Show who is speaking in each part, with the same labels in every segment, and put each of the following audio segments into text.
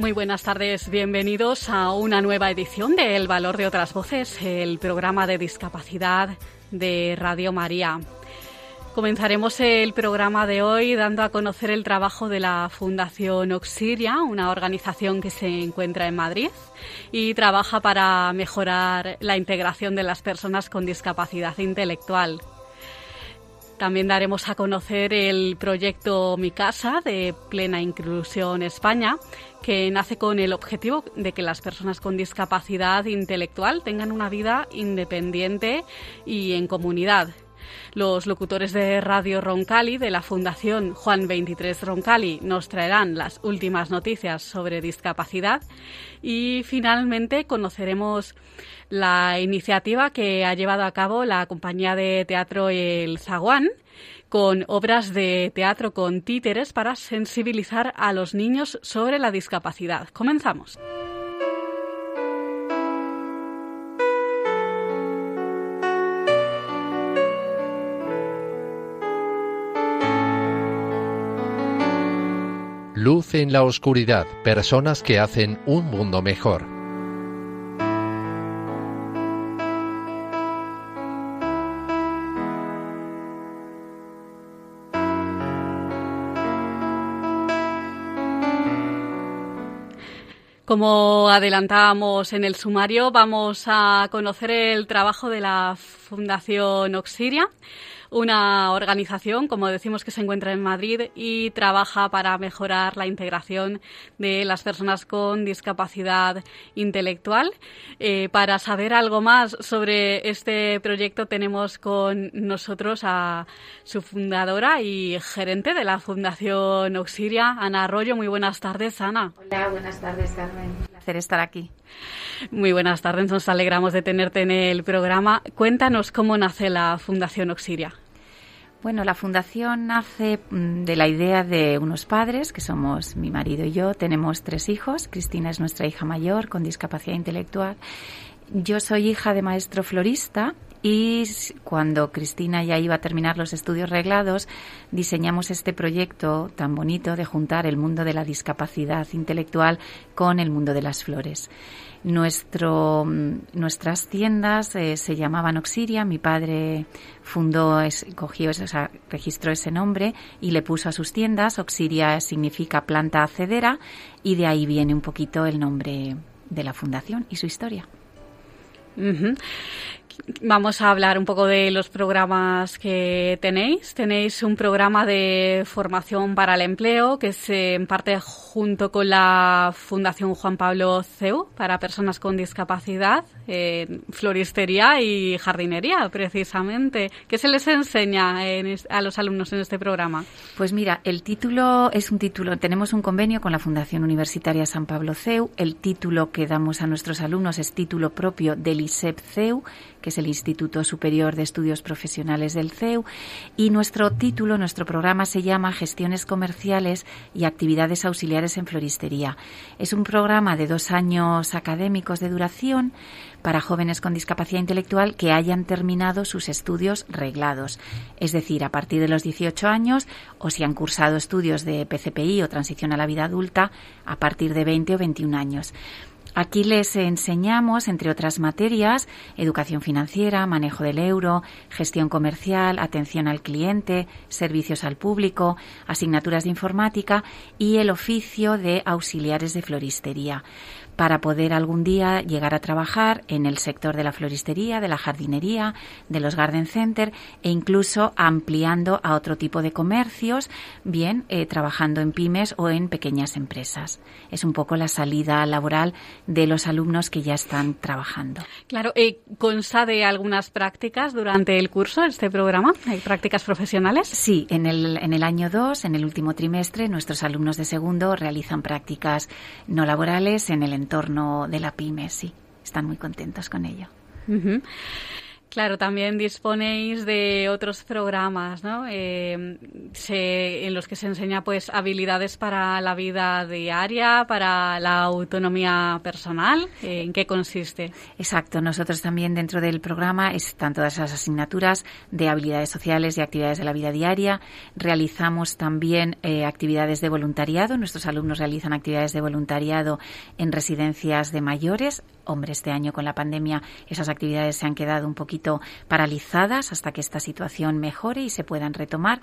Speaker 1: Muy buenas tardes, bienvenidos a una nueva edición de El Valor de otras Voces, el programa de discapacidad de Radio María. Comenzaremos el programa de hoy dando a conocer el trabajo de la Fundación Oxiria, una organización que se encuentra en Madrid y trabaja para mejorar la integración de las personas con discapacidad intelectual. También daremos a conocer el proyecto Mi Casa de Plena Inclusión España, que nace con el objetivo de que las personas con discapacidad intelectual tengan una vida independiente y en comunidad. Los locutores de Radio Roncali de la Fundación Juan 23 Roncali nos traerán las últimas noticias sobre discapacidad y finalmente conoceremos la iniciativa que ha llevado a cabo la compañía de teatro El Zaguán con obras de teatro con títeres para sensibilizar a los niños sobre la discapacidad. Comenzamos.
Speaker 2: Luz en la oscuridad, personas que hacen un mundo mejor.
Speaker 1: Como adelantábamos en el sumario, vamos a conocer el trabajo de la Fundación Oxiria una organización, como decimos, que se encuentra en Madrid y trabaja para mejorar la integración de las personas con discapacidad intelectual. Eh, para saber algo más sobre este proyecto tenemos con nosotros a su fundadora y gerente de la Fundación Oxiria, Ana Arroyo. Muy buenas tardes, Ana.
Speaker 3: Hola, buenas tardes, Carmen. Un placer estar aquí.
Speaker 1: Muy buenas tardes, nos alegramos de tenerte en el programa. Cuéntanos cómo nace la Fundación Oxiria.
Speaker 3: Bueno, la fundación nace mm, de la idea de unos padres, que somos mi marido y yo. Tenemos tres hijos. Cristina es nuestra hija mayor con discapacidad intelectual. Yo soy hija de maestro florista y cuando Cristina ya iba a terminar los estudios reglados, diseñamos este proyecto tan bonito de juntar el mundo de la discapacidad intelectual con el mundo de las flores. Nuestro, mm, nuestras tiendas eh, se llamaban Oxiria. Mi padre fundó, cogió, o registró ese nombre y le puso a sus tiendas. Oxiria significa planta acedera y de ahí viene un poquito el nombre de la fundación y su historia.
Speaker 1: Vamos a hablar un poco de los programas que tenéis. Tenéis un programa de formación para el empleo que se imparte junto con la Fundación Juan Pablo CEU para personas con discapacidad, floristería y jardinería, precisamente. ¿Qué se les enseña a los alumnos en este programa?
Speaker 3: Pues mira, el título es un título, tenemos un convenio con la Fundación Universitaria San Pablo CEU. El título que damos a nuestros alumnos es título propio del ISEP CEU que es el Instituto Superior de Estudios Profesionales del CEU, y nuestro título, nuestro programa se llama Gestiones Comerciales y Actividades Auxiliares en Floristería. Es un programa de dos años académicos de duración para jóvenes con discapacidad intelectual que hayan terminado sus estudios reglados, es decir, a partir de los 18 años o si han cursado estudios de PCPI o transición a la vida adulta a partir de 20 o 21 años. Aquí les enseñamos, entre otras materias, educación financiera, manejo del euro, gestión comercial, atención al cliente, servicios al público, asignaturas de informática y el oficio de auxiliares de floristería. Para poder algún día llegar a trabajar en el sector de la floristería, de la jardinería, de los garden center e incluso ampliando a otro tipo de comercios, bien eh, trabajando en pymes o en pequeñas empresas. Es un poco la salida laboral de los alumnos que ya están trabajando.
Speaker 1: Claro, eh, ¿consta de algunas prácticas durante el curso, este programa? ¿Hay prácticas profesionales?
Speaker 3: Sí, en el, en el año 2, en el último trimestre, nuestros alumnos de segundo realizan prácticas no laborales en el entorno de la pyme, sí. Están muy contentos con ello.
Speaker 1: Claro, también disponéis de otros programas, ¿no? Eh, en los que se enseña, pues, habilidades para la vida diaria, para la autonomía personal. Eh, ¿En qué consiste?
Speaker 3: Exacto. Nosotros también dentro del programa están todas las asignaturas de habilidades sociales y actividades de la vida diaria. Realizamos también eh, actividades de voluntariado. Nuestros alumnos realizan actividades de voluntariado en residencias de mayores. Hombre, este año con la pandemia esas actividades se han quedado un poquito paralizadas hasta que esta situación mejore y se puedan retomar.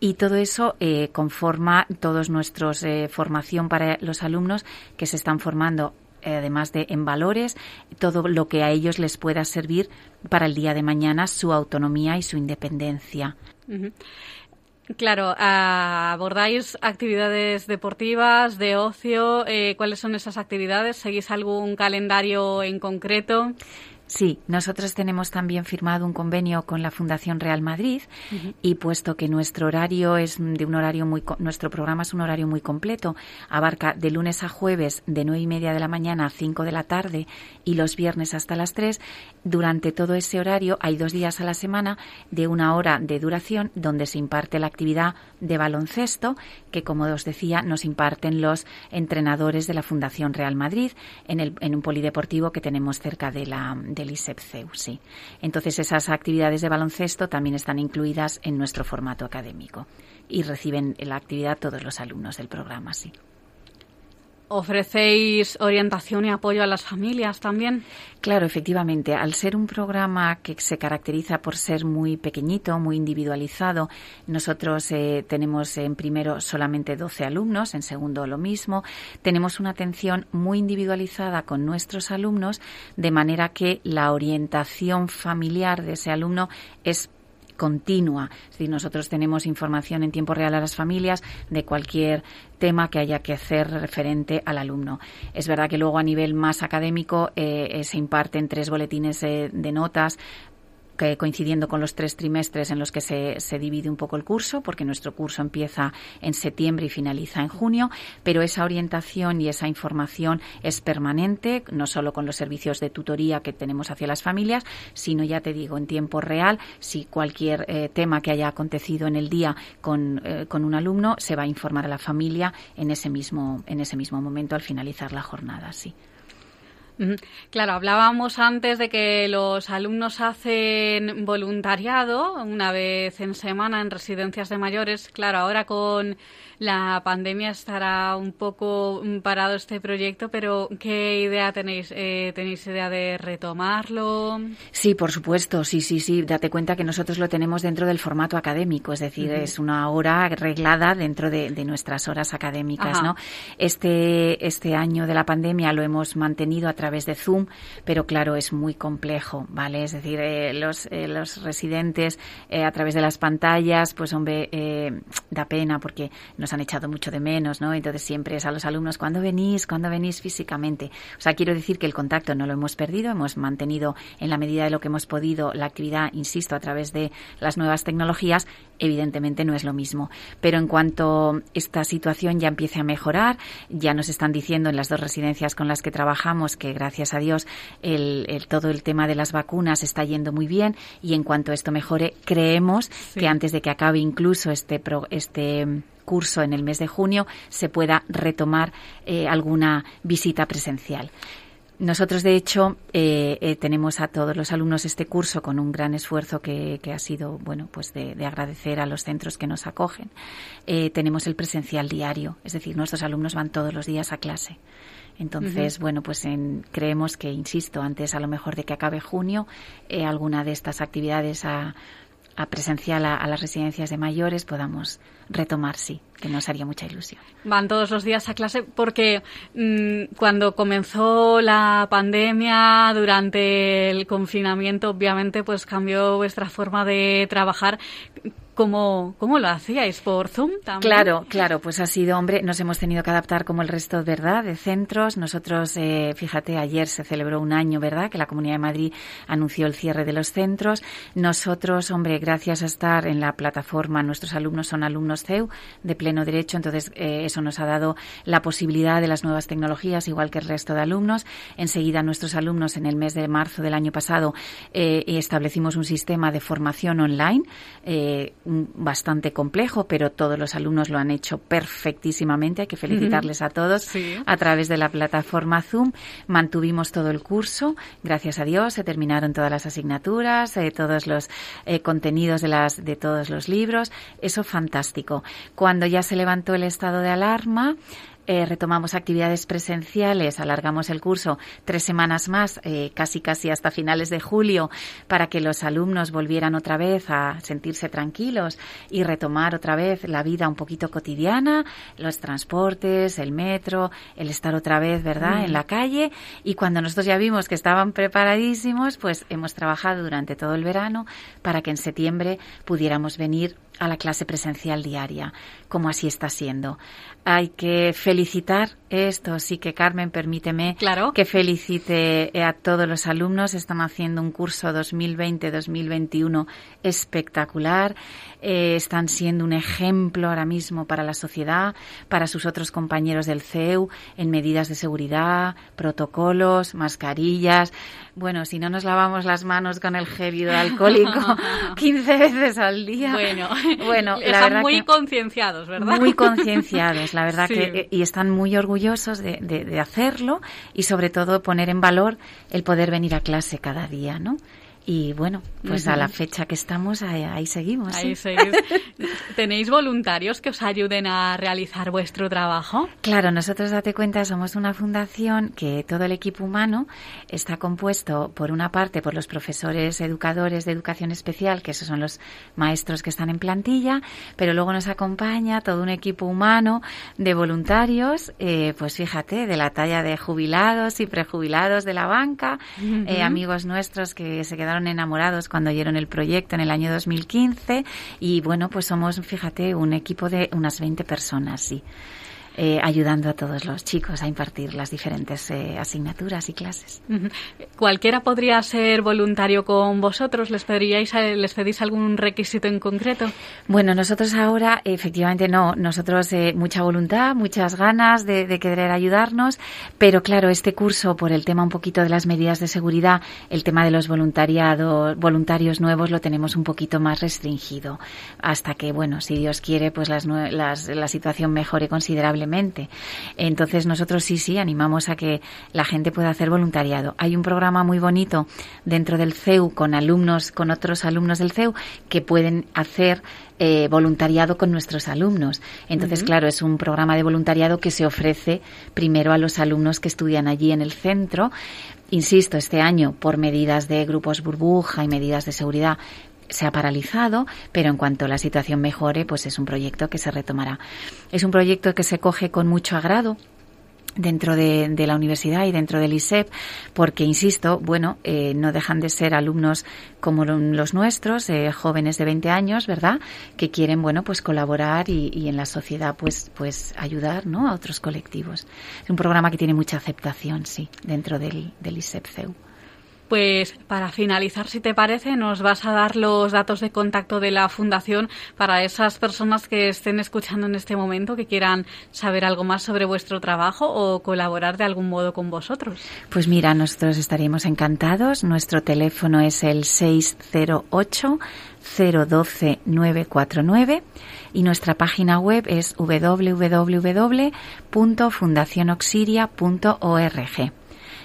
Speaker 3: Y todo eso eh, conforma todos nuestros eh, formación para los alumnos que se están formando eh, además de en valores, todo lo que a ellos les pueda servir para el día de mañana, su autonomía y su independencia.
Speaker 1: Claro, abordáis actividades deportivas, de ocio. ¿Cuáles son esas actividades? ¿Seguís algún calendario en concreto?
Speaker 3: Sí, nosotros tenemos también firmado un convenio con la Fundación Real Madrid y puesto que nuestro horario es de un horario muy, nuestro programa es un horario muy completo, abarca de lunes a jueves de nueve y media de la mañana a cinco de la tarde y los viernes hasta las tres. Durante todo ese horario hay dos días a la semana de una hora de duración donde se imparte la actividad de baloncesto que, como os decía, nos imparten los entrenadores de la Fundación Real Madrid en, el, en un polideportivo que tenemos cerca de la del ISEPCEU, sí. Entonces esas actividades de baloncesto también están incluidas en nuestro formato académico y reciben la actividad todos los alumnos del programa, sí.
Speaker 1: ¿Ofrecéis orientación y apoyo a las familias también?
Speaker 3: Claro, efectivamente. Al ser un programa que se caracteriza por ser muy pequeñito, muy individualizado, nosotros eh, tenemos en primero solamente 12 alumnos, en segundo lo mismo. Tenemos una atención muy individualizada con nuestros alumnos, de manera que la orientación familiar de ese alumno es continua. Es decir, nosotros tenemos información en tiempo real a las familias de cualquier tema que haya que hacer referente al alumno. Es verdad que luego a nivel más académico eh, eh, se imparten tres boletines de notas coincidiendo con los tres trimestres en los que se, se divide un poco el curso, porque nuestro curso empieza en septiembre y finaliza en junio, pero esa orientación y esa información es permanente, no solo con los servicios de tutoría que tenemos hacia las familias, sino ya te digo, en tiempo real, si cualquier eh, tema que haya acontecido en el día con, eh, con un alumno, se va a informar a la familia en ese mismo, en ese mismo momento al finalizar la jornada, sí.
Speaker 1: Claro, hablábamos antes de que los alumnos hacen voluntariado una vez en semana en residencias de mayores. Claro, ahora con la pandemia estará un poco parado este proyecto, pero ¿qué idea tenéis? Eh, ¿Tenéis idea de retomarlo?
Speaker 3: Sí, por supuesto, sí, sí, sí. Date cuenta que nosotros lo tenemos dentro del formato académico, es decir, es una hora reglada dentro de, nuestras horas académicas, ¿no? Este, este año de la pandemia lo hemos mantenido a través de Zoom, pero claro, es muy complejo, ¿vale? Es decir, eh, los, eh, los residentes a través de las pantallas, pues hombre, da pena porque nos han echado mucho de menos, ¿no? Entonces siempre es a los alumnos, ¿cuándo venís? ¿Cuándo venís físicamente? O sea, quiero decir que el contacto no lo hemos perdido, hemos mantenido en la medida de lo que hemos podido la actividad, insisto, a través de las nuevas tecnologías, evidentemente no es lo mismo. Pero en cuanto esta situación ya empiece a mejorar, ya nos están diciendo en las dos residencias con las que trabajamos que gracias a Dios el, todo el tema de las vacunas está yendo muy bien y en cuanto esto mejore, creemos que antes de que acabe incluso este, este curso en el mes de junio se pueda retomar eh, alguna visita presencial. Nosotros, de hecho, eh, eh, tenemos a todos los alumnos este curso con un gran esfuerzo que, ha sido, bueno, pues de, agradecer a los centros que nos acogen. tenemos el presencial diario, es decir, nuestros alumnos van todos los días a clase. Entonces, bueno, pues creemos que, insisto, antes a lo mejor de que acabe junio, alguna de estas actividades a, a presencial a, las residencias de mayores podamos retomar, sí, que nos haría mucha ilusión.
Speaker 1: Van todos los días a clase porque mm, cuando comenzó la pandemia, durante el confinamiento, obviamente, pues cambió vuestra forma de trabajar. ¿Cómo, ¿Cómo lo hacíais? ¿Por Zoom también?
Speaker 3: Claro, claro, pues ha sido, hombre, nos hemos tenido que adaptar como el resto, ¿verdad?, de centros. Nosotros, eh, fíjate, ayer se celebró un año, ¿verdad?, que la Comunidad de Madrid anunció el cierre de los centros. Nosotros, hombre, gracias a estar en la plataforma, nuestros alumnos son alumnos CEU de pleno derecho, entonces eh, eso nos ha dado la posibilidad de las nuevas tecnologías, igual que el resto de alumnos. Enseguida, nuestros alumnos, en el mes de marzo del año pasado, eh, establecimos un sistema de formación online bastante complejo, pero todos los alumnos lo han hecho perfectísimamente. Hay que felicitarles a todos a través de la plataforma Zoom. Mantuvimos todo el curso, gracias a Dios, se terminaron todas las asignaturas, eh, todos los eh, contenidos de, las, de todos los libros. Eso fantástico. Cuando ya se levantó el estado de alarma, eh, retomamos actividades presenciales, alargamos el curso tres semanas más, eh, casi casi hasta finales de julio, para que los alumnos volvieran otra vez a sentirse tranquilos y retomar otra vez la vida un poquito cotidiana, los transportes, el metro, el estar otra vez, ¿verdad?, en la calle. Y cuando nosotros ya vimos que estaban preparadísimos, pues hemos trabajado durante todo el verano para que en septiembre pudiéramos venir a la clase presencial diaria, como así está siendo. Hay que felicitar esto, sí que Carmen, permíteme
Speaker 1: claro.
Speaker 3: que felicite a todos los alumnos. Están haciendo un curso 2020-2021 espectacular. Eh, están siendo un ejemplo ahora mismo para la sociedad, para sus otros compañeros del CEU, en medidas de seguridad, protocolos, mascarillas. Bueno, si no nos lavamos las manos con el gel hidroalcohólico 15 veces al día.
Speaker 1: Bueno, bueno la están verdad muy concienciados, ¿verdad?
Speaker 3: Muy concienciados, la verdad que y están muy orgullosos de, de, de hacerlo y sobre todo poner en valor el poder venir a clase cada día, ¿no? Y bueno, pues a la fecha que estamos, ahí, seguimos.
Speaker 1: Ahí ¿Tenéis voluntarios que os ayuden a realizar vuestro trabajo?
Speaker 3: Claro, nosotros, date cuenta, somos una fundación que todo el equipo humano está compuesto, por una parte, por los profesores educadores de educación especial, que esos son los maestros que están en plantilla, pero luego nos acompaña todo un equipo humano de voluntarios, eh, pues fíjate, de la talla de jubilados y prejubilados de la banca, eh, amigos nuestros que se quedan enamorados cuando oyeron el proyecto en el año 2015 y bueno, pues somos, fíjate, un equipo de unas 20 personas, sí. Eh, ayudando a todos los chicos a impartir las diferentes eh, asignaturas y clases.
Speaker 1: ¿Cualquiera podría ser voluntario con vosotros? ¿Les, pediríais, eh, ¿Les pedís algún requisito en concreto?
Speaker 3: Bueno, nosotros ahora efectivamente no. Nosotros mucha voluntad, muchas ganas de, de, querer ayudarnos, pero claro, este curso, por el tema un poquito de las medidas de seguridad, el tema de los voluntariados, voluntarios nuevos lo tenemos un poquito más restringido. Hasta que, bueno, si Dios quiere, pues las, las, la situación mejore considerablemente entonces nosotros sí, sí, animamos a que la gente pueda hacer voluntariado. Hay un programa muy bonito dentro del CEU con alumnos, con otros alumnos del CEU que pueden hacer eh, voluntariado con nuestros alumnos. Entonces, claro, es un programa de voluntariado que se ofrece primero a los alumnos que estudian allí en el centro. Insisto, este año, por medidas de grupos burbuja y medidas de seguridad, se ha paralizado, pero en cuanto la situación mejore, pues es un proyecto que se retomará. Es un proyecto que se coge con mucho agrado dentro de, la universidad y dentro del ISEP, porque, insisto, bueno, eh, no dejan de ser alumnos como los nuestros, eh, jóvenes de 20 años, ¿verdad?, que quieren, bueno, pues colaborar y, en la sociedad, pues, pues ayudar, ¿no?, a otros colectivos. Es un programa que tiene mucha aceptación, sí, dentro del, del ISEP-CEU.
Speaker 1: Pues para finalizar, si te parece, nos vas a dar los datos de contacto de la Fundación para esas personas que estén escuchando en este momento, que quieran saber algo más sobre vuestro trabajo o colaborar de algún modo con vosotros.
Speaker 3: Pues mira, nosotros estaríamos encantados. Nuestro teléfono es el 608 012 949 y nuestra página web es www.fundacionoxiria.org.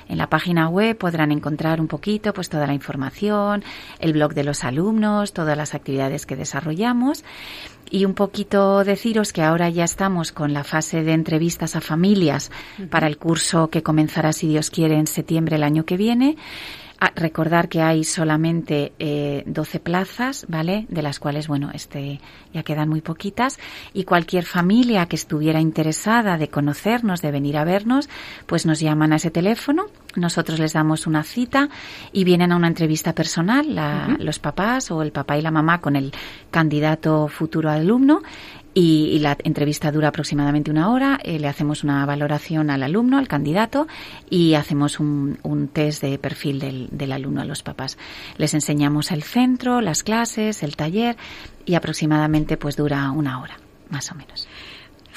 Speaker 3: En la página web podrán encontrar un poquito pues toda la información, el blog de los alumnos, todas las actividades que desarrollamos y un poquito deciros que ahora ya estamos con la fase de entrevistas a familias para el curso que comenzará si Dios quiere en septiembre el año que viene. Ah, recordar que hay solamente eh, 12 plazas, ¿vale? De las cuales, bueno, este ya quedan muy poquitas. Y cualquier familia que estuviera interesada de conocernos, de venir a vernos, pues nos llaman a ese teléfono. Nosotros les damos una cita y vienen a una entrevista personal, la, los papás o el papá y la mamá con el candidato futuro alumno y, la entrevista dura aproximadamente una hora. Eh, le hacemos una valoración al alumno, al candidato, y hacemos un, un test de perfil del, del, alumno a los papás. Les enseñamos el centro, las clases, el taller, y aproximadamente pues dura una hora, más o menos.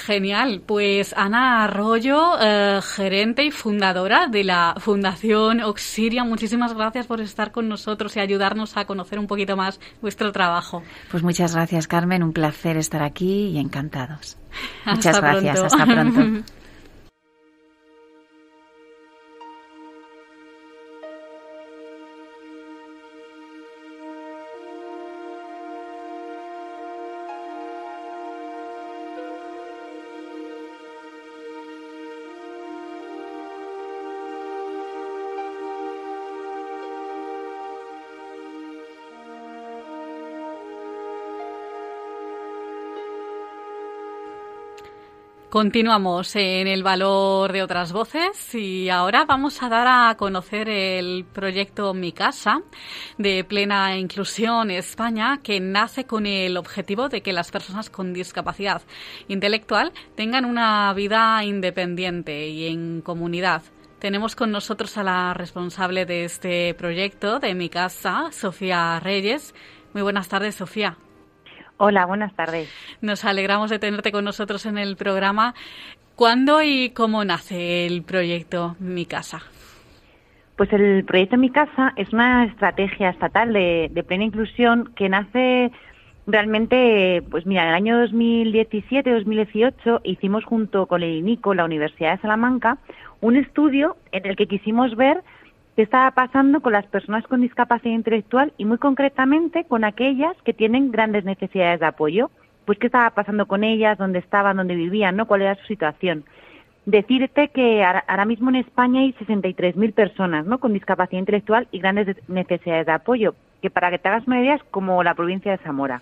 Speaker 1: Genial. Pues Ana Arroyo, eh, gerente y fundadora de la Fundación Oxiria, muchísimas gracias por estar con nosotros y ayudarnos a conocer un poquito más vuestro trabajo.
Speaker 3: Pues muchas gracias, Carmen. Un placer estar aquí y encantados. muchas gracias. Hasta pronto.
Speaker 1: Continuamos en el valor de otras voces y ahora vamos a dar a conocer el proyecto Mi Casa de Plena Inclusión España que nace con el objetivo de que las personas con discapacidad intelectual tengan una vida independiente y en comunidad. Tenemos con nosotros a la responsable de este proyecto de Mi Casa, Sofía Reyes. Muy buenas tardes, Sofía.
Speaker 4: Hola, buenas tardes.
Speaker 1: Nos alegramos de tenerte con nosotros en el programa. ¿Cuándo y cómo nace el proyecto Mi Casa?
Speaker 4: Pues el proyecto Mi Casa es una estrategia estatal de, plena inclusión que nace realmente, pues mira, en el año 2017-2018 hicimos junto con el INICO, la Universidad de Salamanca, un estudio en el que quisimos ver qué estaba pasando con las personas con discapacidad intelectual y muy concretamente con aquellas que tienen grandes necesidades de apoyo. Pues qué estaba pasando con ellas, dónde estaban, dónde vivían, ¿no? ¿Cuál era su situación? Decirte que ahora mismo en España hay 63.000 personas, ¿no? Con discapacidad intelectual y grandes necesidades de apoyo, que para que te hagas una idea es como la provincia de Zamora.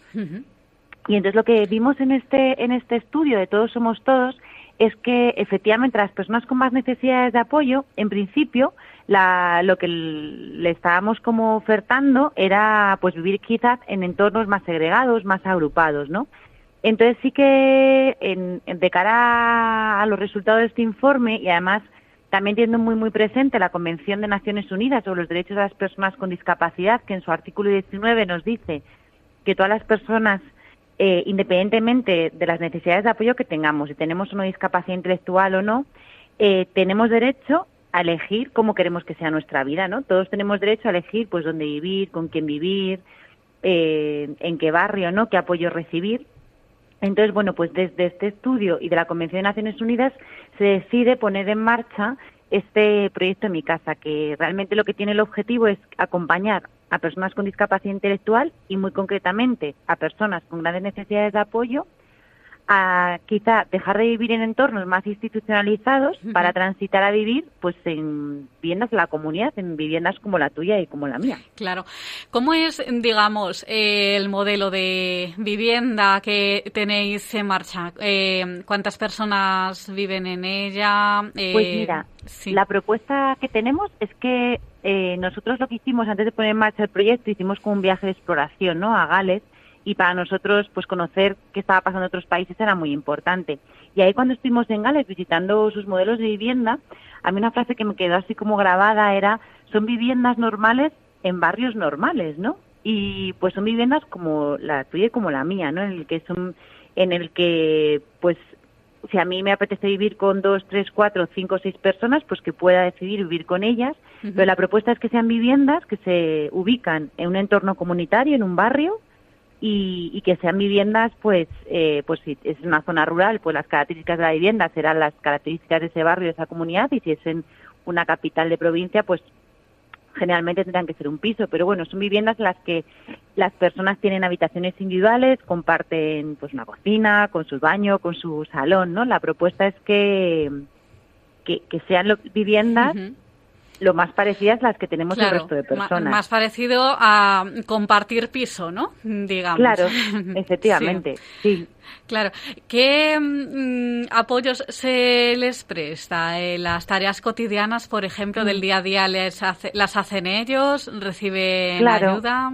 Speaker 4: Y entonces lo que vimos en este en este estudio de Todos somos todos es que efectivamente las personas con más necesidades de apoyo, en principio, la, lo que le estábamos como ofertando era pues vivir quizás en entornos más segregados, más agrupados, ¿no? Entonces sí que en, de cara a los resultados de este informe y además también teniendo muy muy presente la Convención de Naciones Unidas sobre los Derechos de las Personas con Discapacidad, que en su artículo 19 nos dice que todas las personas, eh, independientemente de las necesidades de apoyo que tengamos, si tenemos una discapacidad intelectual o no, eh, tenemos derecho a elegir cómo queremos que sea nuestra vida, ¿no? Todos tenemos derecho a elegir, pues, dónde vivir, con quién vivir, eh, en qué barrio, ¿no? Qué apoyo recibir. Entonces, bueno, pues desde este estudio y de la Convención de Naciones Unidas se decide poner en marcha este proyecto en mi casa, que realmente lo que tiene el objetivo es acompañar a personas con discapacidad intelectual y muy concretamente a personas con grandes necesidades de apoyo a quizá dejar de vivir en entornos más institucionalizados para transitar a vivir pues en viviendas de la comunidad, en viviendas como la tuya y como la mía.
Speaker 1: Claro. ¿Cómo es, digamos, el modelo de vivienda que tenéis en marcha? Eh, ¿Cuántas personas viven en ella?
Speaker 4: Eh, pues mira, la propuesta que tenemos es que eh, nosotros lo que hicimos antes de poner en marcha el proyecto, hicimos como un viaje de exploración ¿no? a Gales, y para nosotros pues conocer qué estaba pasando en otros países era muy importante. Y ahí cuando estuvimos en Gales visitando sus modelos de vivienda, a mí una frase que me quedó así como grabada era, son viviendas normales en barrios normales, ¿no? Y pues son viviendas como la tuya y como la mía, ¿no? En el que son, en el que pues si a mí me apetece vivir con dos, tres, cuatro, cinco, seis personas, pues que pueda decidir vivir con ellas. Pero la propuesta es que sean viviendas que se ubican en un entorno comunitario, en un barrio, y, que sean viviendas, pues, eh, pues si es una zona rural, pues las características de la vivienda serán las características de ese barrio, de esa comunidad, y si es en una capital de provincia, pues generalmente tendrán que ser un piso, pero bueno, son viviendas en las que las personas tienen habitaciones individuales, comparten pues una cocina, con su baño, con su salón, ¿no? La propuesta es que, que, sean viviendas lo más parecidas las que tenemos el resto de personas.
Speaker 1: Más parecido a compartir piso, ¿no? Digamos.
Speaker 4: Claro, efectivamente, sí.
Speaker 1: Claro. ¿Qué mm, apoyos se les presta? las tareas cotidianas, por ejemplo, del mm. día a día, les ¿las hacen ellos? ¿Reciben ayuda?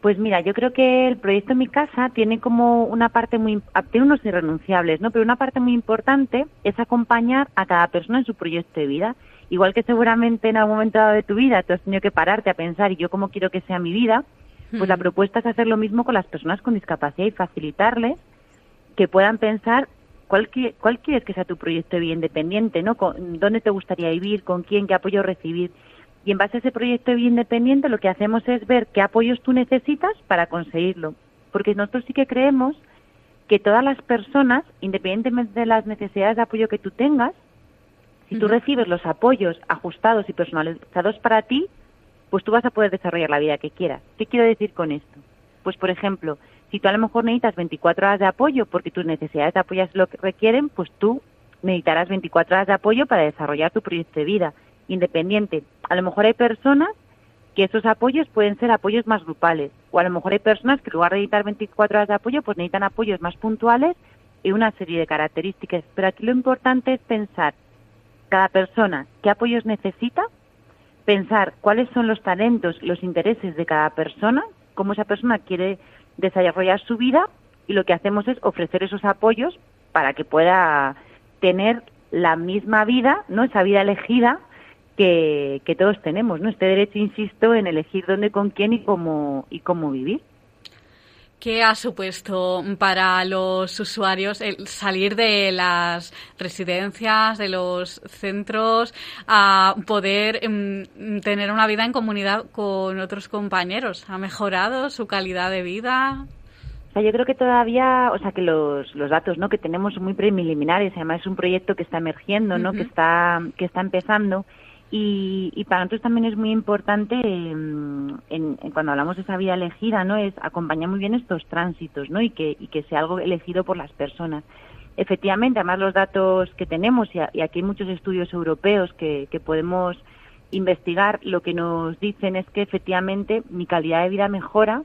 Speaker 4: Pues mira, yo creo que el proyecto Mi Casa tiene como una parte muy, tiene unos irrenunciables, ¿no? Pero una parte muy importante es acompañar a cada persona en su proyecto de vida. Igual que seguramente en algún momento de tu vida tú has tenido que pararte a pensar, ¿y yo cómo quiero que sea mi vida? Pues la propuesta es hacer lo mismo con las personas con discapacidad y facilitarles que puedan pensar cuál, cuál quieres que sea tu proyecto de vida independiente, ¿no? ¿Dónde te gustaría vivir? ¿Con quién? ¿Qué apoyo recibir? Y en base a ese proyecto de vida independiente lo que hacemos es ver qué apoyos tú necesitas para conseguirlo. Porque nosotros sí que creemos que todas las personas, independientemente de las necesidades de apoyo que tú tengas, si tú recibes los apoyos ajustados y personalizados para ti, pues tú vas a poder desarrollar la vida que quieras. ¿Qué quiero decir con esto? Pues, por ejemplo, si tú a lo mejor necesitas 24 horas de apoyo porque tus necesidades de apoyo es lo que requieren, pues tú necesitarás 24 horas de apoyo para desarrollar tu proyecto de vida independiente. A lo mejor hay personas que esos apoyos pueden ser apoyos más grupales, o a lo mejor hay personas que en lugar de necesitar 24 horas de apoyo, pues necesitan apoyos más puntuales y una serie de características. Pero aquí lo importante es pensar cada persona qué apoyos necesita, pensar cuáles son los talentos, los intereses de cada persona, cómo esa persona quiere desarrollar su vida y lo que hacemos es ofrecer esos apoyos para que pueda tener la misma vida, ¿no? Esa vida elegida que, todos tenemos, ¿no? Este derecho, insisto, en elegir dónde, con quién y cómo, y cómo vivir.
Speaker 1: ¿Qué ha supuesto para los usuarios el salir de las residencias, de los centros, a poder em, tener una vida en comunidad con otros compañeros? ¿Ha mejorado su calidad de vida?
Speaker 4: O sea, yo creo que todavía, o sea, que los, los datos, ¿no? Que tenemos son muy preliminares. Además es un proyecto que está emergiendo, ¿no? Que está que está empezando y, para nosotros también es muy importante, em, en, cuando hablamos de esa vida elegida, ¿no? Es acompañar muy bien estos tránsitos, ¿no? Y que, y que sea algo elegido por las personas. Efectivamente, además los datos que tenemos, y, aquí hay muchos estudios europeos que, que podemos investigar, lo que nos dicen es que efectivamente mi calidad de vida mejora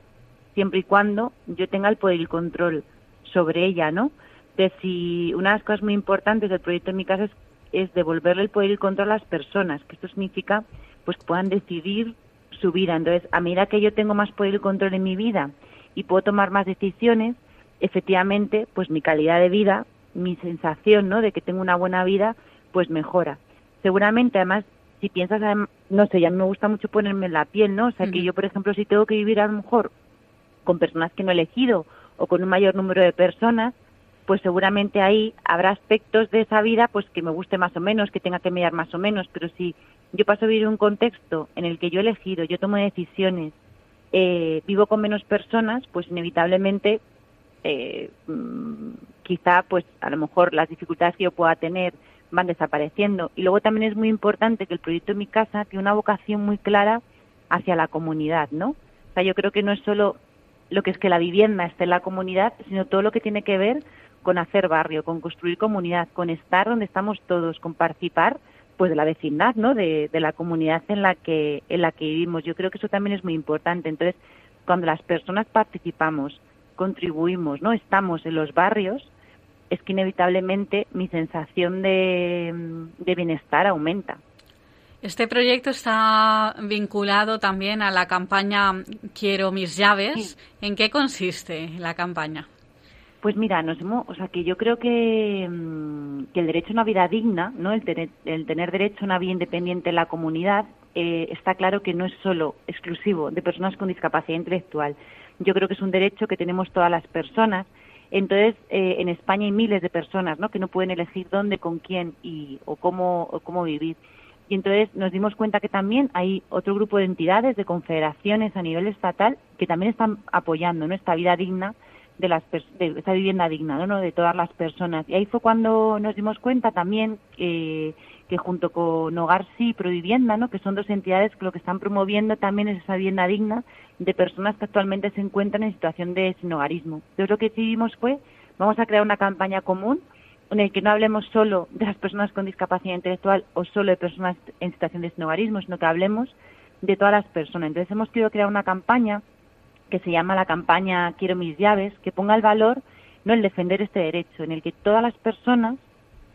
Speaker 4: siempre y cuando yo tenga el poder y el control sobre ella, ¿no? De si una de las cosas muy importantes del proyecto en mi casa es es devolverle el poder y el control a las personas, que esto significa pues que puedan decidir su vida. Entonces, a medida que yo tengo más poder y control en mi vida y puedo tomar más decisiones, efectivamente, pues mi calidad de vida, mi sensación, ¿no? de que tengo una buena vida, pues mejora. Seguramente, además, si piensas, no sé, ya me gusta mucho ponerme en la piel, ¿no? O sea, que yo, por ejemplo, si tengo que vivir a lo mejor con personas que no he elegido o con un mayor número de personas, pues seguramente ahí habrá aspectos de esa vida pues que me guste más o menos, que tenga que mirar más o menos, pero si yo paso a vivir un contexto en el que yo he elegido, yo tomo decisiones, eh, vivo con menos personas, pues inevitablemente eh, mm, quizá pues a lo mejor las dificultades que yo pueda tener van desapareciendo. Y luego también es muy importante que el proyecto de mi casa tiene una vocación muy clara hacia la comunidad, ¿no? O sea, yo creo que no es solo lo que es que la vivienda esté en la comunidad, sino todo lo que tiene que ver con hacer barrio, con construir comunidad, con estar donde estamos todos, con participar pues de la vecindad, ¿no? De, la comunidad en la que en la que vivimos. Yo creo que eso también es muy importante. Entonces, cuando las personas participamos, contribuimos, ¿no? Estamos en los barrios, es que inevitablemente mi sensación de, bienestar aumenta.
Speaker 1: Este proyecto está vinculado también a la campaña Quiero mis llaves. ¿En qué consiste la campaña?
Speaker 4: Pues mira, nos hemos, o sea, que yo creo que, mm, que el derecho a una vida digna, ¿no? El, el, tener derecho a una vida independiente en la comunidad, eh, está claro que no es solo exclusivo de personas con discapacidad intelectual. Yo creo que es un derecho que tenemos todas las personas. Entonces, eh, en España hay miles de personas, ¿no? Que no pueden elegir dónde, con quién y o cómo o cómo vivir. Y entonces nos dimos cuenta que también hay otro grupo de entidades, de confederaciones a nivel estatal, que también están apoyando ¿no? esta vida digna de, las, de esa vivienda digna, ¿no? de todas las personas. Y ahí fue cuando nos dimos cuenta también que junto con Hogar Sí y Provivienda, ¿no? que son dos entidades que lo que están promoviendo también es esa vivienda digna de personas que actualmente se encuentran en situación de sin hogarismo. Entonces lo que decidimos fue, vamos a crear una campaña común en el que no hablemos solo de las personas con discapacidad intelectual o solo de personas en situación de sinogarismo, sino que hablemos de todas las personas. Entonces hemos querido crear una campaña que se llama la campaña Quiero mis llaves, que ponga el valor no el defender este derecho, en el que todas las personas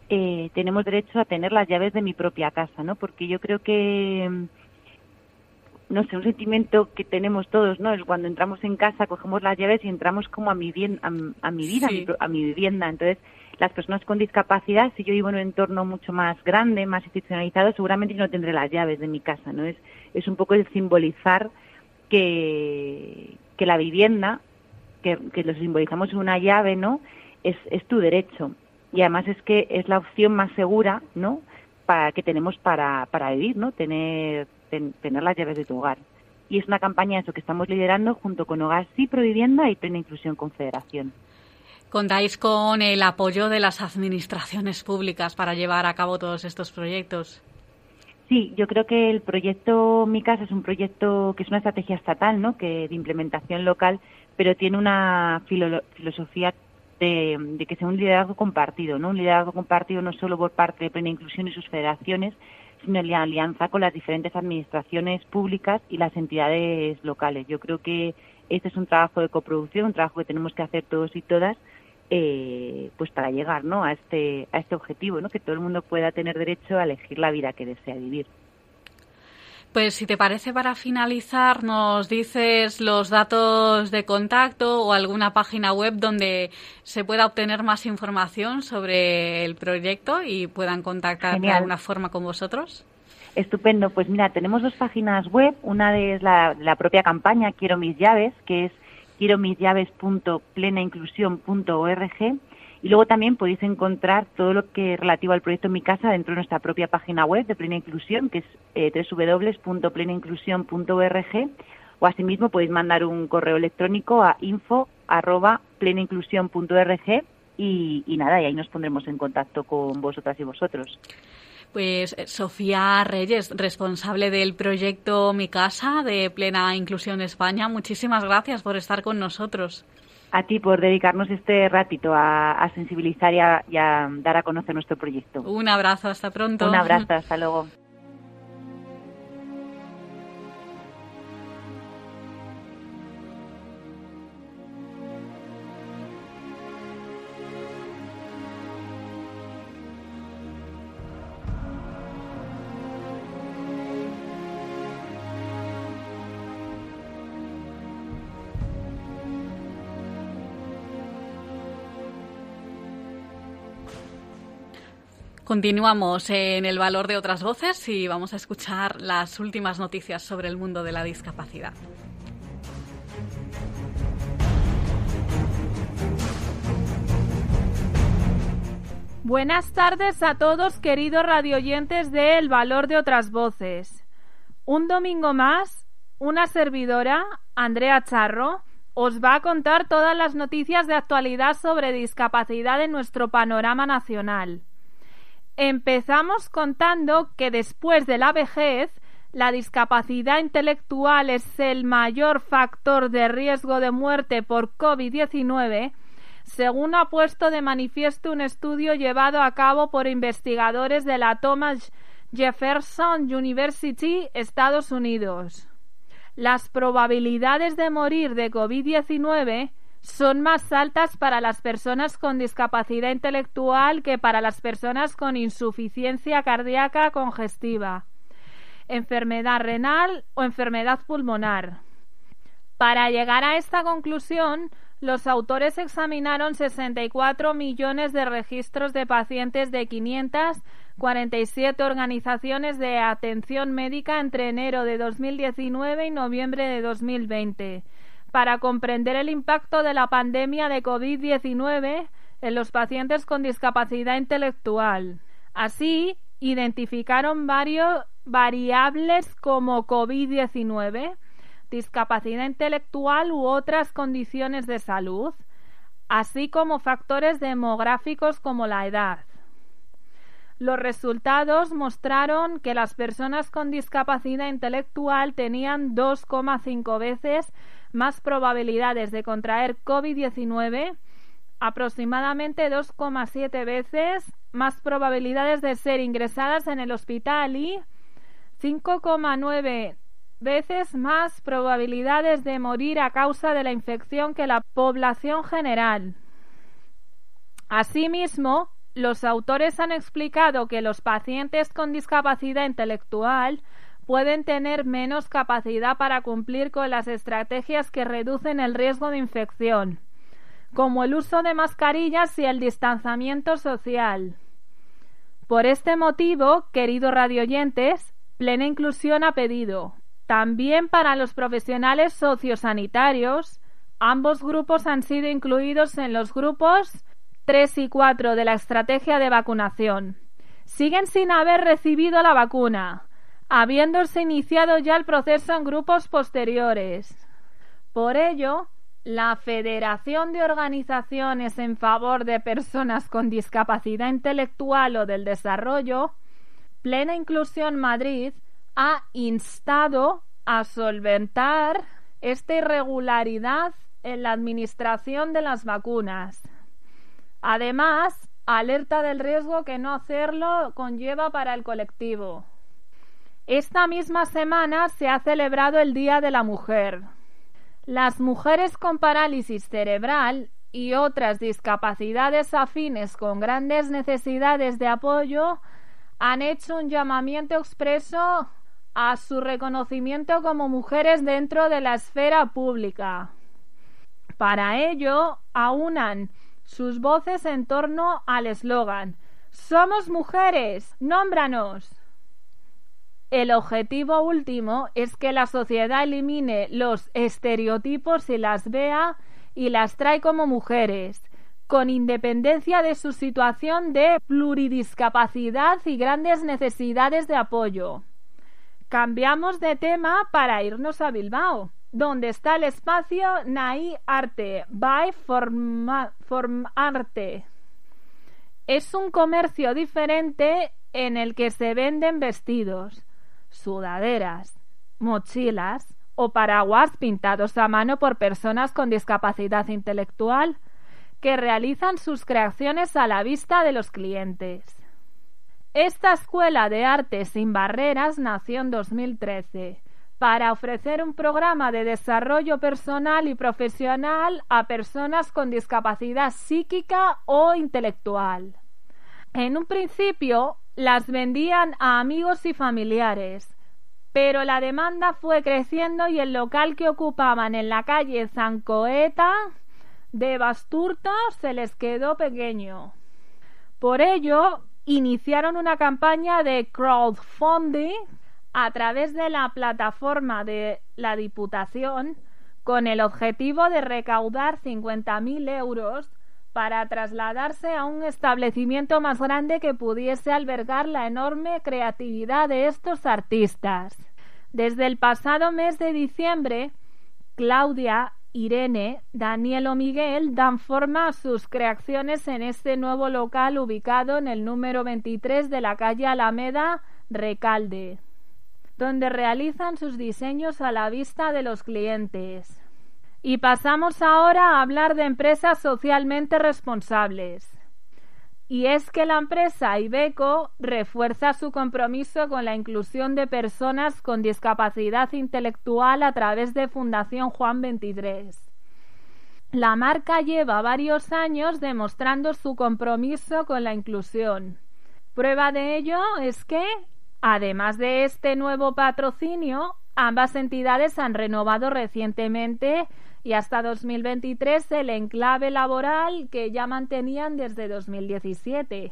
Speaker 4: eh, tenemos derecho a tener las llaves de mi propia casa, ¿no? Porque yo creo que mm, no sé, un sentimiento que tenemos todos, ¿no? Es cuando entramos en casa, cogemos las llaves y entramos como a mi bien, a, mi vida, a, mi, vivienda. Entonces, las personas con discapacidad, si yo vivo en un entorno mucho más grande, más institucionalizado, seguramente no tendré las llaves de mi casa, ¿no? Es, es un poco el simbolizar que, que la vivienda, que, que lo simbolizamos una llave, ¿no? Es, es tu derecho. Y además es que es la opción más segura, ¿no? Para, que tenemos para, para vivir, ¿no? Tener, tener las llaves de tu hogar. Y es una campaña eso que estamos liderando junto con Hogar Sí Provivienda y Plena Inclusión Confederación.
Speaker 1: ¿Contáis con el apoyo de las administraciones públicas para llevar a cabo todos estos proyectos?
Speaker 4: Sí, yo creo que el proyecto Mi Casa es un proyecto que es una estrategia estatal, ¿no? Que de implementación local, pero tiene una filosofía de, que sea un liderazgo compartido, ¿no? Un liderazgo compartido no solo por parte de Plena Inclusión y sus federaciones, sino en alianza con las diferentes administraciones públicas y las entidades locales. Yo creo que este es un trabajo de coproducción, un trabajo que tenemos que hacer todos y todas eh, pues para llegar ¿no? a, este, a este objetivo, ¿no? que todo el mundo pueda tener derecho a elegir la vida que desea vivir.
Speaker 1: Pues si te parece para finalizar, nos dices los datos de contacto o alguna página web donde se pueda obtener más información sobre el proyecto y puedan contactar de alguna forma con vosotros.
Speaker 4: Estupendo, pues mira, tenemos dos páginas web, una es la, la propia campaña Quiero mis llaves, que es quiero mis llaves.plenainclusión.org y luego también podéis encontrar todo lo que es relativo al proyecto Mi Casa dentro de nuestra propia página web de Plena Inclusión, que es eh, www.plenainclusión.org o asimismo podéis mandar un correo electrónico a info@plenainclusión.org y, y nada, y ahí nos pondremos en contacto con vosotras y vosotros.
Speaker 1: Pues eh, Sofía Reyes, responsable del proyecto Mi Casa de Plena Inclusión España, muchísimas gracias por estar con nosotros.
Speaker 4: A ti por dedicarnos este ratito a, sensibilizar y a dar a conocer nuestro proyecto.
Speaker 1: Un abrazo, hasta pronto.
Speaker 4: Un abrazo, hasta luego.
Speaker 1: Continuamos en el valor de otras voces y vamos a escuchar las últimas noticias sobre el mundo de la discapacidad.
Speaker 5: Buenas tardes a todos queridos radioyentes de El Valor de otras Voces. Un domingo más, una servidora, Andrea Charro, os va a contar todas las noticias de actualidad sobre discapacidad en nuestro panorama nacional. Empezamos contando que después de la vejez, la discapacidad intelectual es el mayor factor de riesgo de muerte por COVID-19, según ha puesto de manifiesto un estudio llevado a cabo por investigadores de la Thomas Jefferson University, Estados Unidos. Las probabilidades de morir de COVID-19 son más altas para las personas con discapacidad intelectual que para las personas con insuficiencia cardíaca congestiva, enfermedad renal o enfermedad pulmonar. Para llegar a esta conclusión, los autores examinaron 64 millones de registros de pacientes de 547 organizaciones de atención médica entre enero de 2019 y noviembre de 2020 para comprender el impacto de la pandemia de COVID-19 en los pacientes con discapacidad intelectual. Así, identificaron varios variables como COVID-19, discapacidad intelectual u otras condiciones de salud, así como factores demográficos como la edad. Los resultados mostraron que las personas con discapacidad intelectual tenían 2,5 veces más probabilidades de contraer COVID-19, aproximadamente 2,7 veces más probabilidades de ser ingresadas en el hospital y 5,9 veces más probabilidades de morir a causa de la infección que la población general. Asimismo, los autores han explicado que los pacientes con discapacidad intelectual pueden tener menos capacidad para cumplir con las estrategias que reducen el riesgo de infección, como el uso de mascarillas y el distanciamiento social. Por este motivo, queridos radioyentes, Plena Inclusión ha pedido, también para los profesionales sociosanitarios, ambos grupos han sido incluidos en los grupos 3 y 4 de la estrategia de vacunación. Siguen sin haber recibido la vacuna, habiéndose iniciado ya el proceso en grupos posteriores. Por ello, la Federación de Organizaciones en favor de personas con discapacidad intelectual o del desarrollo, Plena Inclusión Madrid, ha instado a solventar esta irregularidad en la administración de las vacunas. Además, alerta del riesgo que no hacerlo conlleva para el colectivo. Esta misma semana se ha celebrado el Día de la Mujer. Las mujeres con parálisis cerebral y otras discapacidades afines con grandes necesidades de apoyo han hecho un llamamiento expreso a su reconocimiento como mujeres dentro de la esfera pública. Para ello, aunan sus voces en torno al eslogan Somos mujeres, nómbranos. El objetivo último es que la sociedad elimine los estereotipos y las vea y las trae como mujeres, con independencia de su situación de pluridiscapacidad y grandes necesidades de apoyo. Cambiamos de tema para irnos a Bilbao donde está el espacio Nai Arte, by Form, Arte. Es un comercio diferente en el que se venden vestidos, sudaderas, mochilas o paraguas pintados a mano por personas con discapacidad intelectual que realizan sus creaciones a la vista de los clientes. Esta escuela de arte sin barreras nació en 2013 para ofrecer un programa de desarrollo personal y profesional a personas con discapacidad psíquica o intelectual. En un principio las vendían a amigos y familiares, pero la demanda fue creciendo y el local que ocupaban en la calle Zancoeta de Basturto se les quedó pequeño. Por ello, iniciaron una campaña de crowdfunding a través de la plataforma de la Diputación con el objetivo de recaudar 50.000 euros para trasladarse a un establecimiento más grande que pudiese albergar la enorme creatividad de estos artistas. Desde el pasado mes de diciembre, Claudia, Irene, Daniel o Miguel dan forma a sus creaciones en este nuevo local ubicado en el número 23 de la calle Alameda, Recalde donde realizan sus diseños a la vista de los clientes. Y pasamos ahora a hablar de empresas socialmente responsables. Y es que la empresa Ibeco refuerza su compromiso con la inclusión de personas con discapacidad intelectual a través de Fundación Juan 23. La marca lleva varios años demostrando su compromiso con la inclusión. Prueba de ello es que Además de este nuevo patrocinio, ambas entidades han renovado recientemente y hasta 2023 el enclave laboral que ya mantenían desde 2017.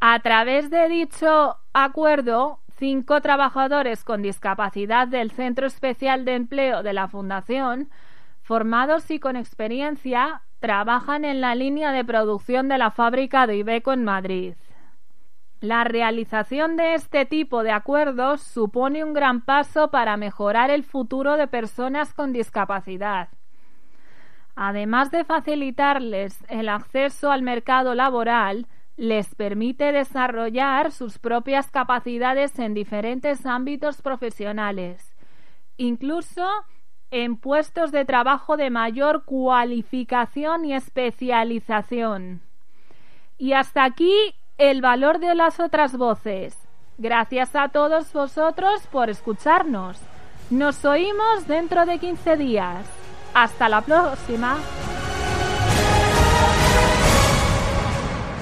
Speaker 5: A través de dicho acuerdo, cinco trabajadores con discapacidad del Centro Especial de Empleo de la Fundación, formados y con experiencia, trabajan en la línea de producción de la fábrica de Ibeco en Madrid. La realización de este tipo de acuerdos supone un gran paso para mejorar el futuro de personas con discapacidad. Además de facilitarles el acceso al mercado laboral, les permite desarrollar sus propias capacidades en diferentes ámbitos profesionales, incluso en puestos de trabajo de mayor cualificación y especialización. Y hasta aquí el valor de las otras voces. Gracias a todos vosotros por escucharnos. Nos oímos dentro de 15 días. Hasta la próxima.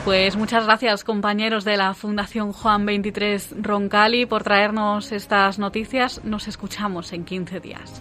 Speaker 1: Pues muchas gracias compañeros de la Fundación Juan 23 Roncali por traernos estas noticias. Nos escuchamos en 15 días.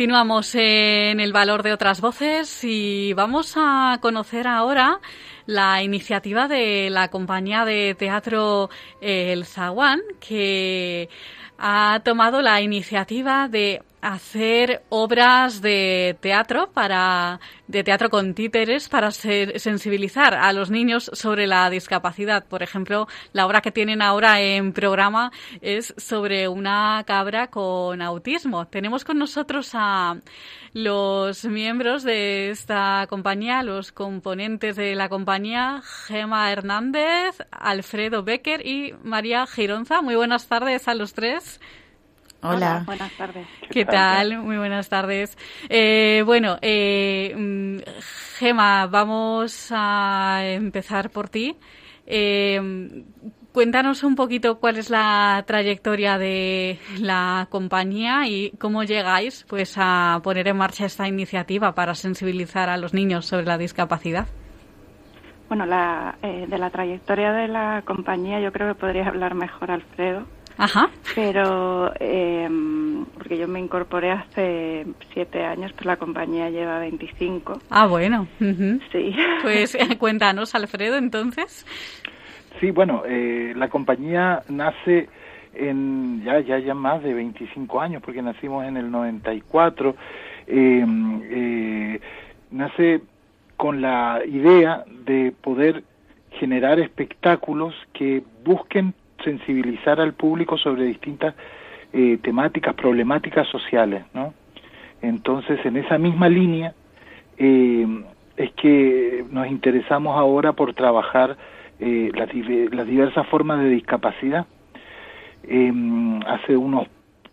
Speaker 1: Continuamos en el valor de otras voces y vamos a conocer ahora la iniciativa de la compañía de teatro El Zaguán que ha tomado la iniciativa de hacer obras de teatro para de teatro con títeres para sensibilizar a los niños sobre la discapacidad. Por ejemplo, la obra que tienen ahora en programa es sobre una cabra con autismo. Tenemos con nosotros a los miembros de esta compañía, los componentes de la compañía, Gema Hernández, Alfredo Becker y María Gironza. Muy buenas tardes a los tres.
Speaker 3: Hola.
Speaker 6: buenas tardes.
Speaker 1: ¿Qué tal? Muy buenas tardes. Eh, bueno, eh, mm, Gema, vamos a empezar por ti. Eh, cuéntanos un poquito cuál es la trayectoria de la compañía y cómo llegáis pues a poner en marcha esta iniciativa para sensibilizar a los niños sobre la discapacidad.
Speaker 6: Bueno, la, de la trayectoria de la compañía yo creo que podría hablar mejor Alfredo
Speaker 1: Ajá.
Speaker 6: Pero, eh, porque yo me incorporé hace siete años, pero la compañía lleva 25.
Speaker 1: Ah, bueno.
Speaker 6: Sí.
Speaker 1: Pues cuéntanos, Alfredo, entonces.
Speaker 7: Sí, bueno, eh, la compañía nace en ya, ya, ya más de 25 años, porque nacimos en el 94. Eh, eh, nace con la idea de poder generar espectáculos que busquen sensibilizar al público sobre distintas eh, temáticas, problemáticas sociales, ¿no? Entonces, en esa misma línea eh, es que nos interesamos ahora por trabajar eh, las, las, diversas formas de discapacidad. Em, hace unos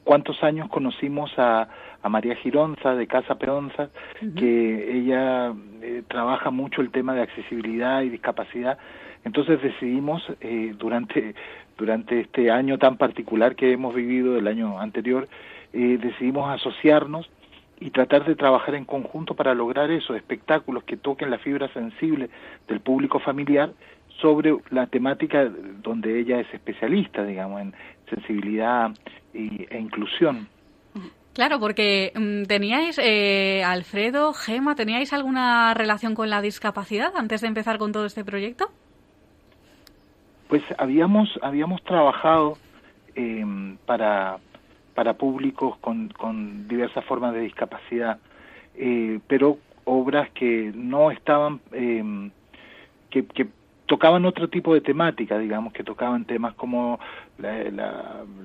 Speaker 7: cuantos años conocimos a, a María Gironza de Casa Peonza, que ella trabaja mucho el tema de accesibilidad y discapacidad. Entonces decidimos eh, durante durante este año tan particular que hemos vivido el año anterior, eh, decidimos asociarnos y tratar de trabajar en conjunto para lograr esos espectáculos que toquen la fibra sensible del público familiar sobre la temática donde ella es especialista, digamos, en sensibilidad e inclusión.
Speaker 1: Claro, porque mm, teníais, eh, Alfredo, Gema, ¿teníais alguna relación con la discapacidad antes de empezar con todo este proyecto?
Speaker 7: Pues habíamos, habíamos trabajado eh, para, para públicos con, con diversas formas de discapacidad, eh, pero obras que no estaban, eh, que, que tocaban otro tipo de temática, digamos, que tocaban temas como la,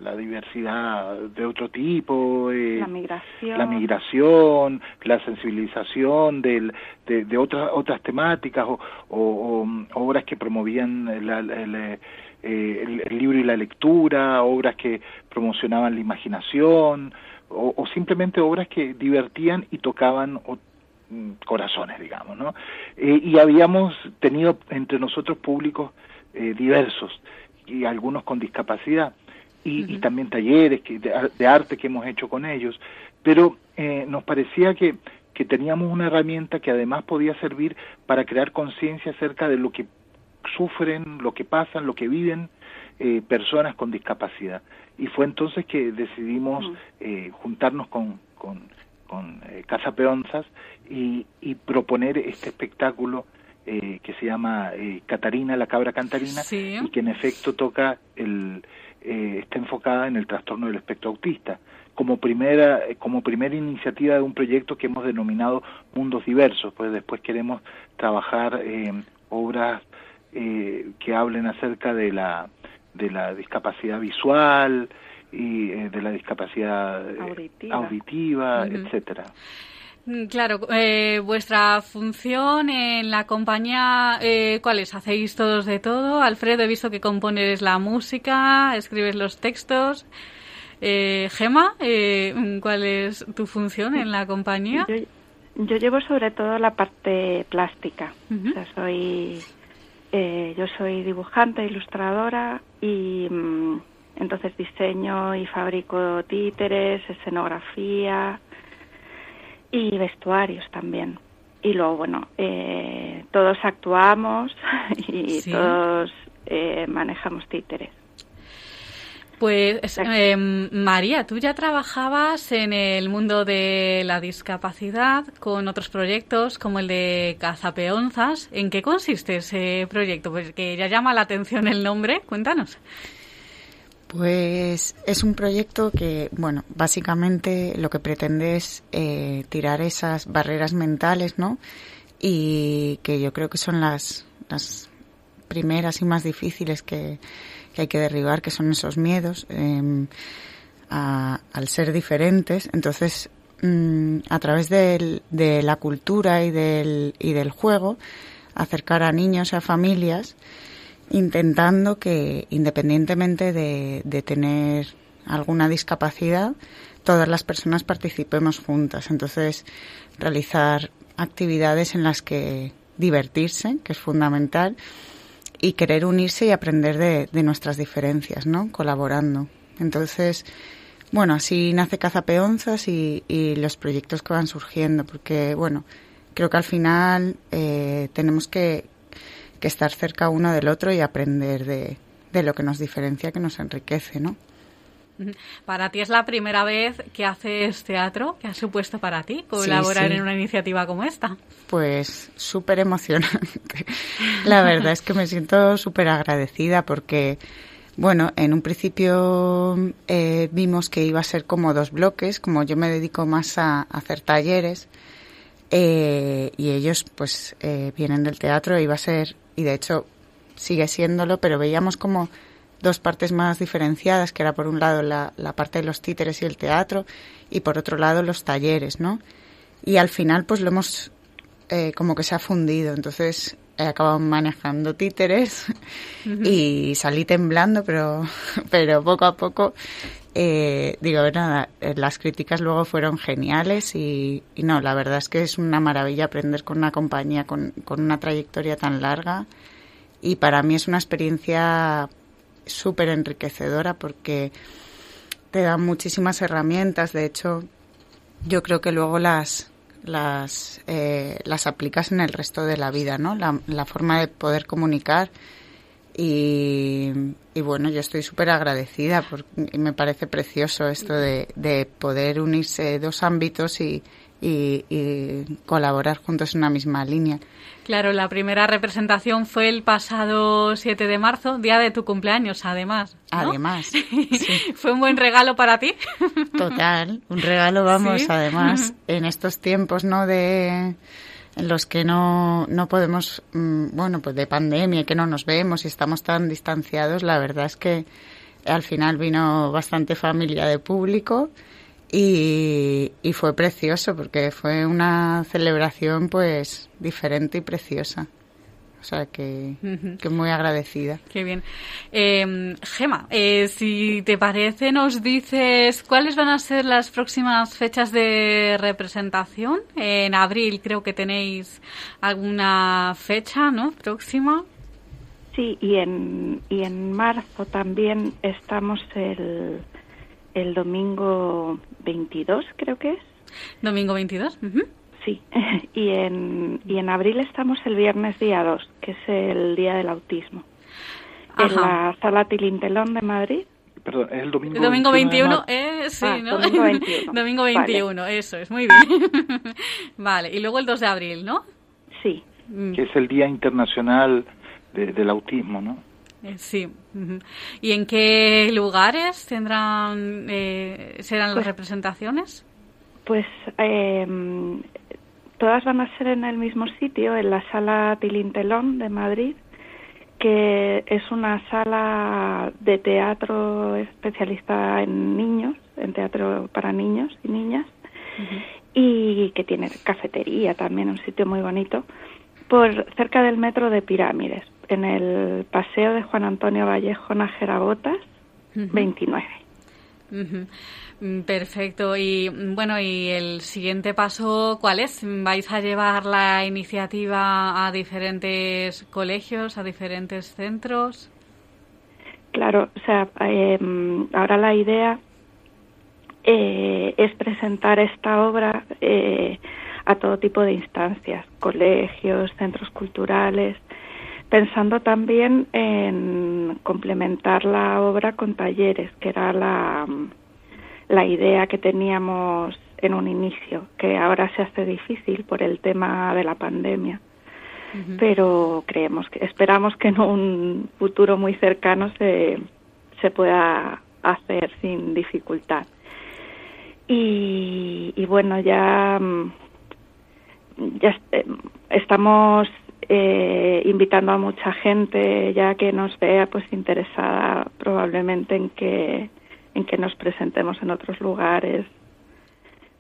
Speaker 7: la, diversidad de otro tipo,
Speaker 6: eh, la migración,
Speaker 7: la migración, la sensibilización del, de, de otras otras temáticas o, o, obras que promovían la, eh, el, el, libro y la lectura, obras que promocionaban la imaginación o, o simplemente obras que divertían y tocaban Mm, corazones, digamos, ¿no? Eh, y habíamos tenido entre nosotros públicos eh, diversos y algunos con discapacidad y, también talleres que, de, arte que hemos hecho con ellos, pero eh, nos parecía que, que teníamos una herramienta que además podía servir para crear conciencia acerca de lo que sufren, lo que pasan, lo que viven eh, personas con discapacidad. Y fue entonces que decidimos eh, juntarnos con, con, con Casa Peonzas y, y, proponer este espectáculo que se llama Catarina, la cabra cantarina, y que en efecto toca el, está enfocada en el trastorno del espectro autista como primera como primera iniciativa de un proyecto que hemos denominado Mundos Diversos, pues después queremos trabajar obras eh, que hablen acerca de la de la discapacidad visual y eh, de la discapacidad eh, auditiva, etcétera.
Speaker 1: Mm, claro, vuestra función en la compañía, ¿cuál es? ¿Hacéis todos de todo? Alfredo, he visto que compones la música, escribes los textos. Eh, Gema, eh, ¿cuál es tu función en la compañía?
Speaker 6: Yo, llevo sobre todo la parte plástica. o sea, soy, eh, yo soy dibujante, ilustradora y mm, entonces diseño y fabrico títeres, escenografía y vestuarios también. Y luego, bueno, eh, todos actuamos y todos eh, manejamos títeres.
Speaker 1: Pues eh, María, tú ya trabajabas en el mundo de la discapacidad con otros proyectos como el de Cazapeonzas. ¿En qué consiste ese proyecto? Pues que ya llama la atención el nombre. Cuéntanos.
Speaker 8: Pues es un proyecto que, bueno, básicamente lo que pretende es eh, tirar esas barreras mentales, ¿no? Y que yo creo que son las, las primeras y más difíciles que, que hay que derribar, que son esos miedos em, al ser diferentes. Entonces, mm, a través de la cultura y del, y del juego, acercar a niños y a familias, intentando que, independientemente de, de tener alguna discapacidad, todas las personas participemos juntas. Entonces, realizar actividades en las que divertirse, que es fundamental, y querer unirse y aprender de, nuestras diferencias, ¿no? Colaborando. Entonces, bueno, así nace Cazapeonzas y, y los proyectos que van surgiendo, porque, bueno, creo que al final eh, tenemos que, que, estar cerca uno del otro y aprender de, de lo que nos diferencia, que nos enriquece, ¿no?
Speaker 1: Para ti es la primera vez que haces teatro. ¿Qué ha supuesto para ti colaborar en una iniciativa como esta?
Speaker 8: Pues súper emocionante. La verdad es que me siento súper agradecida porque, bueno, en un principio eh, vimos que iba a ser como dos bloques, como yo me dedico más a, hacer talleres. Eh, y ellos pues eh, vienen del teatro, iba a ser, y de hecho sigue siéndolo, pero veíamos como dos partes más diferenciadas, que era por un lado la, la parte de los títeres y el teatro y por otro lado los talleres, ¿no? Y al final pues lo hemos eh, como que se ha fundido, entonces he acabado manejando títeres y salí temblando, pero, pero poco a poco eh, digo, nada, eh, las críticas luego fueron geniales y, no, la verdad es que es una maravilla aprender con una compañía con, con, una trayectoria tan larga y para mí es una experiencia súper enriquecedora porque te da muchísimas herramientas. De hecho, yo creo que luego las las, eh, las aplicas en el resto de la vida, ¿no? La, la forma de poder comunicar y, y bueno, yo estoy súper agradecida porque me parece precioso esto de, de poder unirse dos ámbitos y, y, colaborar juntos en una misma línea.
Speaker 1: Claro, la primera representación fue el pasado 7 de marzo, día de tu cumpleaños, además.
Speaker 8: Además.
Speaker 1: ¿Fue un buen regalo para ti?
Speaker 8: Total, un regalo, vamos, además, en estos tiempos, ¿no? De en los que no, no podemos, mm, bueno, pues de pandemia, que no nos vemos y estamos tan distanciados, la verdad es que al final vino bastante familia de público y, fue precioso porque fue una celebración pues diferente y preciosa. O sea que, que muy agradecida.
Speaker 1: Qué bien. Eh, Gema, eh, si te parece, nos dices cuáles van a ser las próximas fechas de representación. En abril creo que tenéis alguna fecha, ¿no? Próxima.
Speaker 6: Sí, y en, y en marzo también estamos el, el domingo 22, creo que es.
Speaker 1: Domingo 22.
Speaker 6: Sí, y en, y en abril estamos el viernes día 2, que es el día del autismo. en la Sala Tilintelón de Madrid.
Speaker 7: Perdón, es el domingo,
Speaker 1: el domingo 21. eh, sí,
Speaker 6: Ah,
Speaker 1: ¿no?
Speaker 6: domingo 21.
Speaker 1: domingo 21, eso es, muy bien. vale, y luego el 2 de abril, ¿no?
Speaker 6: Sí.
Speaker 1: Mm,
Speaker 7: que es el Día Internacional de- del Autismo, ¿no?
Speaker 1: eh, Sí. ¿Y en qué lugares tendrán eh, serán las
Speaker 6: Pues-
Speaker 1: representaciones?
Speaker 6: Pues eh, todas van a ser en el mismo sitio, en la Sala Tilintelón de Madrid, que es una sala de teatro especialista en niños, en teatro para niños y niñas, y que tiene cafetería también, un sitio muy bonito, por cerca del metro de Pirámides, en el paseo de Juan Antonio Vallejo Nájera Botas,
Speaker 1: Ujú.
Speaker 6: 29.
Speaker 1: Ujú. Mm, Perfecto. Y mm, bueno, ¿y el siguiente paso cuál es? ¿Vais a llevar la iniciativa a diferentes colegios, a diferentes centros?
Speaker 6: Claro, o sea, eh, ahora la idea eh, es presentar esta obra eh, a todo tipo de instancias, colegios, centros culturales, pensando también en complementar la obra con talleres, que era la, la idea que teníamos en un inicio, que ahora se hace difícil por el tema de la pandemia. Pero creemos que esperamos que en un futuro muy cercano se, se pueda hacer sin dificultad. Y, y bueno ya mm, ya eh, estamos eh, invitando a mucha gente ya que nos vea pues interesada probablemente en que en que nos presentemos en otros lugares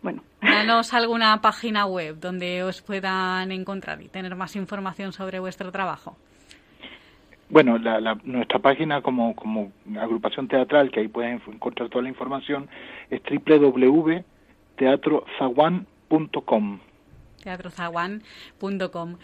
Speaker 6: bueno
Speaker 1: Danos alguna página web donde os puedan encontrar y tener más información sobre vuestro trabajo.
Speaker 7: Bueno, la, la- nuestra página como, como agrupación teatral, que ahí pueden encontrar toda la información, es www.teatrozaguán.com.
Speaker 1: teatrozaguán.com.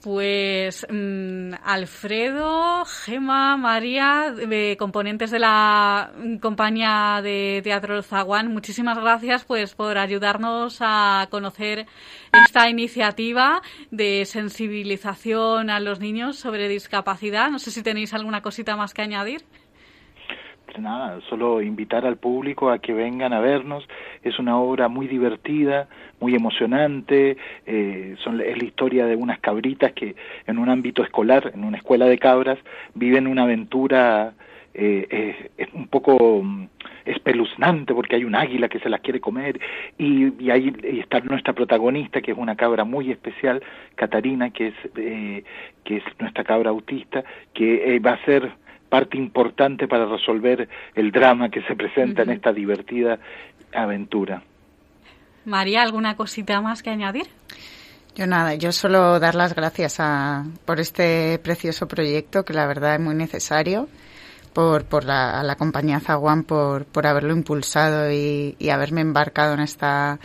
Speaker 1: Pues mm, Alfredo, Gema, María, componentes de la mm, compañía de Teatro Zaguán, muchísimas gracias pues por ayudarnos a conocer esta iniciativa de sensibilización a los niños sobre discapacidad. No sé si tenéis alguna cosita más que añadir.
Speaker 7: Nada, solo invitar al público a que vengan a vernos. Es una obra muy divertida, muy emocionante. eh, son, es la historia de unas cabritas que en un ámbito escolar, en una escuela de cabras, viven una aventura eh, es un poco mm, espeluznante porque hay un águila que se las quiere comer y, y ahí está nuestra protagonista que es una cabra muy especial, Catarina, que es, eh, que es nuestra cabra autista, que eh, va a ser parte importante para resolver el drama que se presenta en esta divertida aventura.
Speaker 1: María, ¿alguna cosita más que añadir?
Speaker 8: Yo nada, yo solo dar las gracias a, por este precioso proyecto que la verdad es muy necesario, por, por la, a la compañía Zaguán por, por haberlo impulsado y, y haberme embarcado en esta,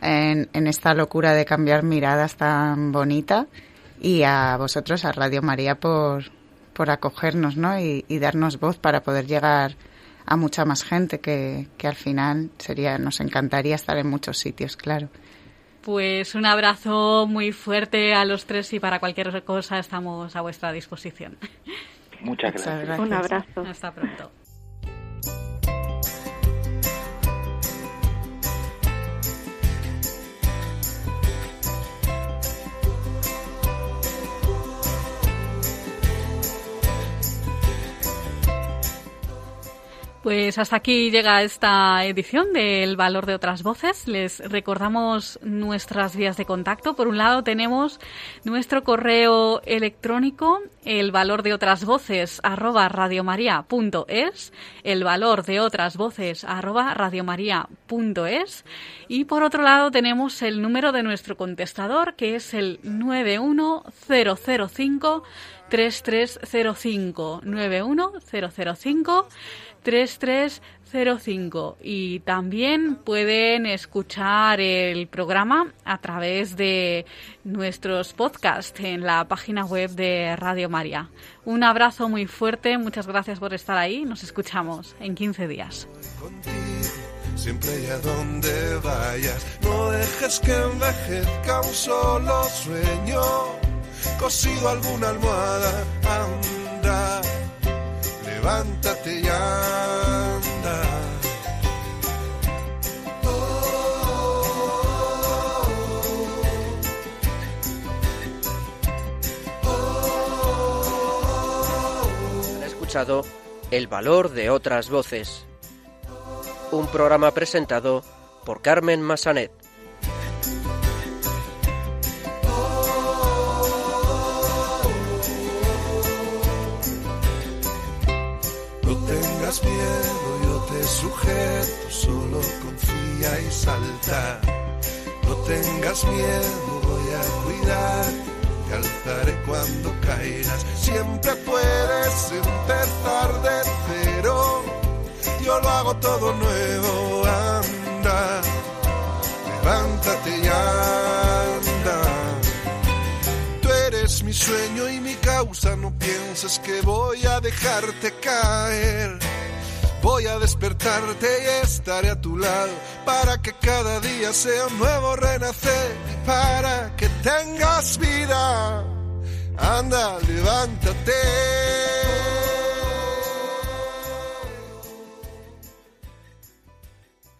Speaker 8: en, en esta locura de cambiar miradas tan bonita y a vosotros, a Radio María, por, por acogernos ¿no? y, y darnos voz para poder llegar a mucha más gente que, que al final sería, nos encantaría estar en muchos sitios, claro.
Speaker 1: Pues un abrazo muy fuerte a los tres y para cualquier cosa estamos a vuestra disposición.
Speaker 7: Muchas
Speaker 8: Muchas
Speaker 7: gracias.
Speaker 8: gracias.
Speaker 6: un abrazo
Speaker 1: Hasta pronto. Pues hasta aquí llega esta edición del Valor de otras voces. Les recordamos nuestras vías de contacto. Por un lado tenemos nuestro correo electrónico, el valor de otras voces arroba radiomaria.es, el valor de otras voces arroba radiomaria.es y por otro lado tenemos el número de nuestro contestador que es el 91005 3305 91005 3305 y también pueden escuchar el programa a través de nuestros podcasts en la página web de Radio María. Un abrazo muy fuerte, muchas gracias por estar ahí, nos escuchamos en 15 días.
Speaker 9: siempre y a donde vayas. No dejes que envejezca un solo sueño, cosido alguna almohada, anda. Levántate y anda.
Speaker 10: Escuchado El valor de otras voces. Un programa presentado por Carmen Massanet.
Speaker 9: Tengas miedo, yo te sujeto, solo confía y salta. No tengas miedo, voy a cuidar, te alzaré cuando caigas. Siempre puedes empezar de cero, yo lo hago todo nuevo, anda. Levántate y sueño y mi causa, no pienses que voy a dejarte caer. Voy a despertarte y estaré a tu lado para que cada día sea un nuevo renacer para que tengas vida. Anda, levántate.